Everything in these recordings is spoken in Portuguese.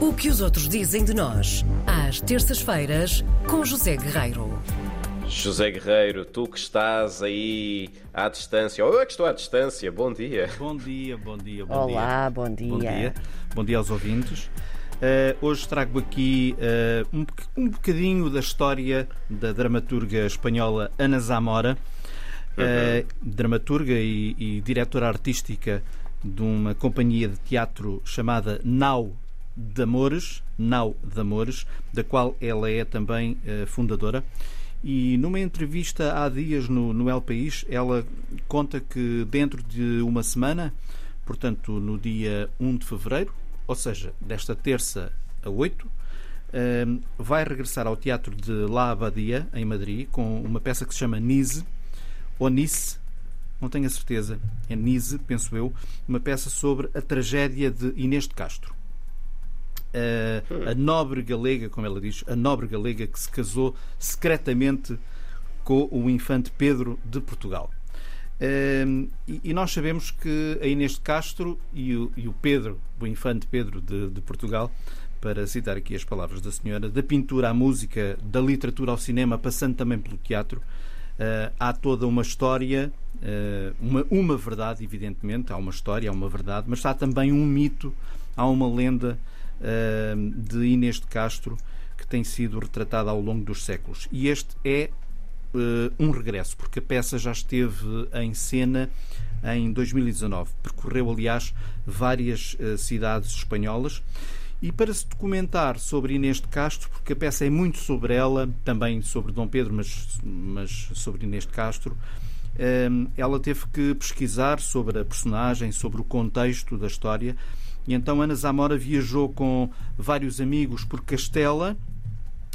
O que os outros dizem de nós, às terças-feiras, com José Guerreiro. José Guerreiro, tu que estás aí à distância, ou eu é que estou à distância, bom dia. Bom dia, bom dia, bom Olá, dia. bom dia. Bom dia, bom dia aos ouvintes. Uh, hoje trago aqui uh, um, um bocadinho da história da dramaturga espanhola Ana Zamora, uh, dramaturga e, e diretora artística de uma companhia de teatro chamada Nau de Amores, Nau de Amores, da qual ela é também fundadora. E numa entrevista há dias no, no El País, ela conta que dentro de uma semana, portanto no dia 1 de fevereiro, ou seja, desta terça a 8, ehm, vai regressar ao Teatro de La Abadia, em Madrid, com uma peça que se chama Nise, ou Nice, não tenho a certeza, é Nise, penso eu, uma peça sobre a tragédia de Inês de Castro a, a nobre galega, como ela diz, a nobre galega que se casou secretamente com o infante Pedro de Portugal. e, e, nós sabemos que a Inês de Castro e o, e o Pedro, o infante Pedro de, de, Portugal, para citar aqui as palavras da senhora, da pintura à música, da literatura ao cinema, passando também pelo teatro, uh, há toda uma história, uh, uma, uma verdade, evidentemente, há uma história, há uma verdade, mas há também um mito, há uma lenda de Inês de Castro que tem sido retratada ao longo dos séculos. E este é uh, um regresso, porque a peça já esteve em cena em 2019. Percorreu, aliás, várias uh, cidades espanholas. E para se documentar sobre Inês de Castro, porque a peça é muito sobre ela, também sobre Dom Pedro, mas, mas sobre Inês de Castro, ela teve que pesquisar sobre a personagem, sobre o contexto da história e então Ana Zamora viajou com vários amigos por Castela,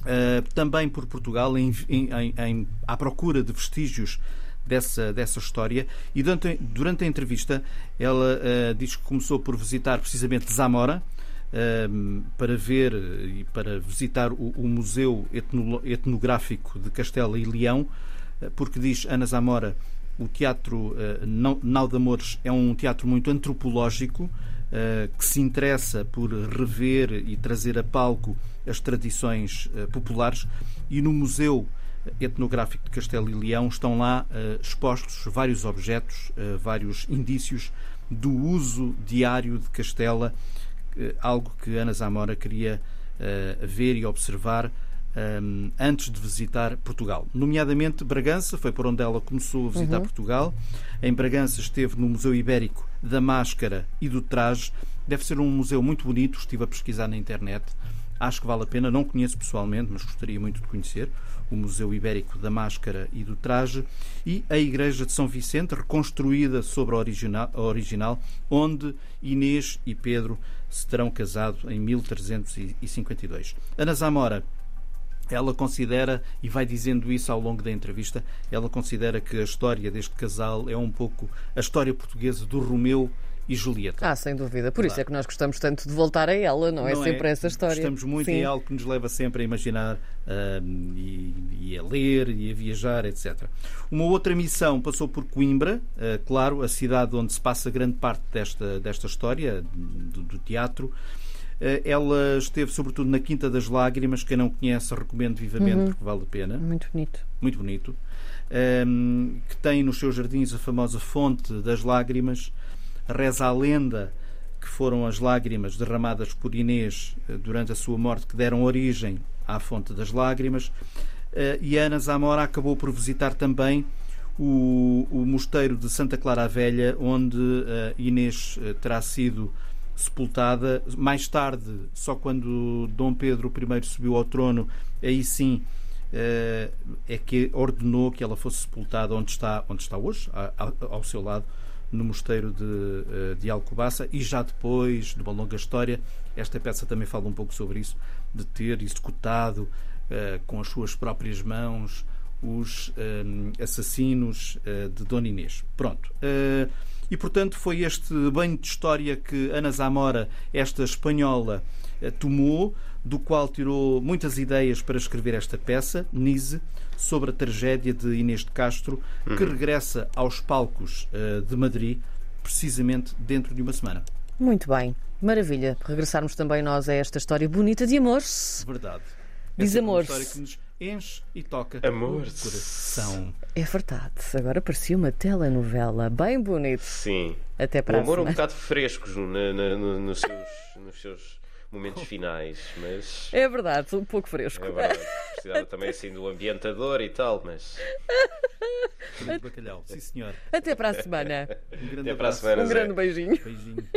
uh, também por Portugal, em, em, em, à procura de vestígios dessa, dessa história. E durante, durante a entrevista, ela uh, diz que começou por visitar precisamente Zamora. Uh, para ver e para visitar o, o Museu Etno, Etnográfico de Castela e Leão, porque diz Ana Zamora, o teatro uh, Nau de Amores é um teatro muito antropológico, eh, que se interessa por rever e trazer a palco as tradições eh, populares. E no Museu Etnográfico de Castelo e Leão estão lá eh, expostos vários objetos, vários indícios do uso diário de Castela, algo que Ana Zamora queria ver e observar um, antes de visitar Portugal. Nomeadamente Bragança, foi por onde ela começou a visitar uhum. Portugal. Em Bragança esteve no Museu Ibérico da Máscara e do Traje. Deve ser um museu muito bonito, estive a pesquisar na internet. Acho que vale a pena, não conheço pessoalmente, mas gostaria muito de conhecer o Museu Ibérico da Máscara e do Traje e a Igreja de São Vicente, reconstruída sobre a original, a original onde Inês e Pedro se terão casado em 1352. Ana Zamora ela considera, e vai dizendo isso ao longo da entrevista, ela considera que a história deste casal é um pouco a história portuguesa do Romeu e Julieta. Ah, sem dúvida. Por claro. isso é que nós gostamos tanto de voltar a ela, não, é não é sempre essa história. Gostamos muito Sim. é algo que nos leva sempre a imaginar e, e, a ler e a viajar, etc. Uma outra missão passou por Coimbra, uh, claro, a cidade onde se passa grande parte desta, desta história do, do teatro. Eh, ela esteve sobretudo na Quinta das Lágrimas. Quem não conhece, recomendo vivamente uhum. porque vale a pena. Muito bonito. Muito bonito. Um, ehm, que tem nos seus jardins a famosa Fonte das Lágrimas. Reza a lenda que foram as lágrimas derramadas por Inês eh, durante a sua morte que deram origem à Fonte das Lágrimas. Uh, e Ana Zamora acabou por visitar também o, o mosteiro de Santa Clara a Velha, onde Inês terá sido sepultada. Mais tarde, só quando Dom Pedro I subiu ao trono, aí sim eh, é que ordenou que ela fosse sepultada onde está, onde está hoje, ao seu lado, no mosteiro de, eh, de Alcobaça. E já depois, de uma longa história, esta peça também fala um pouco sobre isso, de ter executado eh, com as suas próprias mãos os assassinos de Dona Inês. Pronto. E, portanto, foi este banho de história que Ana Zamora, esta espanhola, eh, tomou, do qual tirou muitas ideias para escrever esta peça, Nise, sobre a tragédia de Inês de Castro, que uhum. regressa aos palcos uh, de Madrid precisamente dentro de uma semana. Muito bem, maravilha. Regressarmos também nós a esta história bonita de amor. Verdade. Diz Essa é uma amor. história que nos enche e toca Amor. o coração. É verdade. Agora parecia uma telenovela bem bonito. Sim. Até O para a amor um semana. bocado fresco na- na- no- nos, seus, nos seus momentos finais, mas. É verdade, um pouco fresco. É verdade. Precisava também assim do ambientador e tal, mas. Bacalhau. Sim, senhor. Até para a semana. Um grande Até para a abraço. semana, Um Zé. grande beijinho. Beijinho.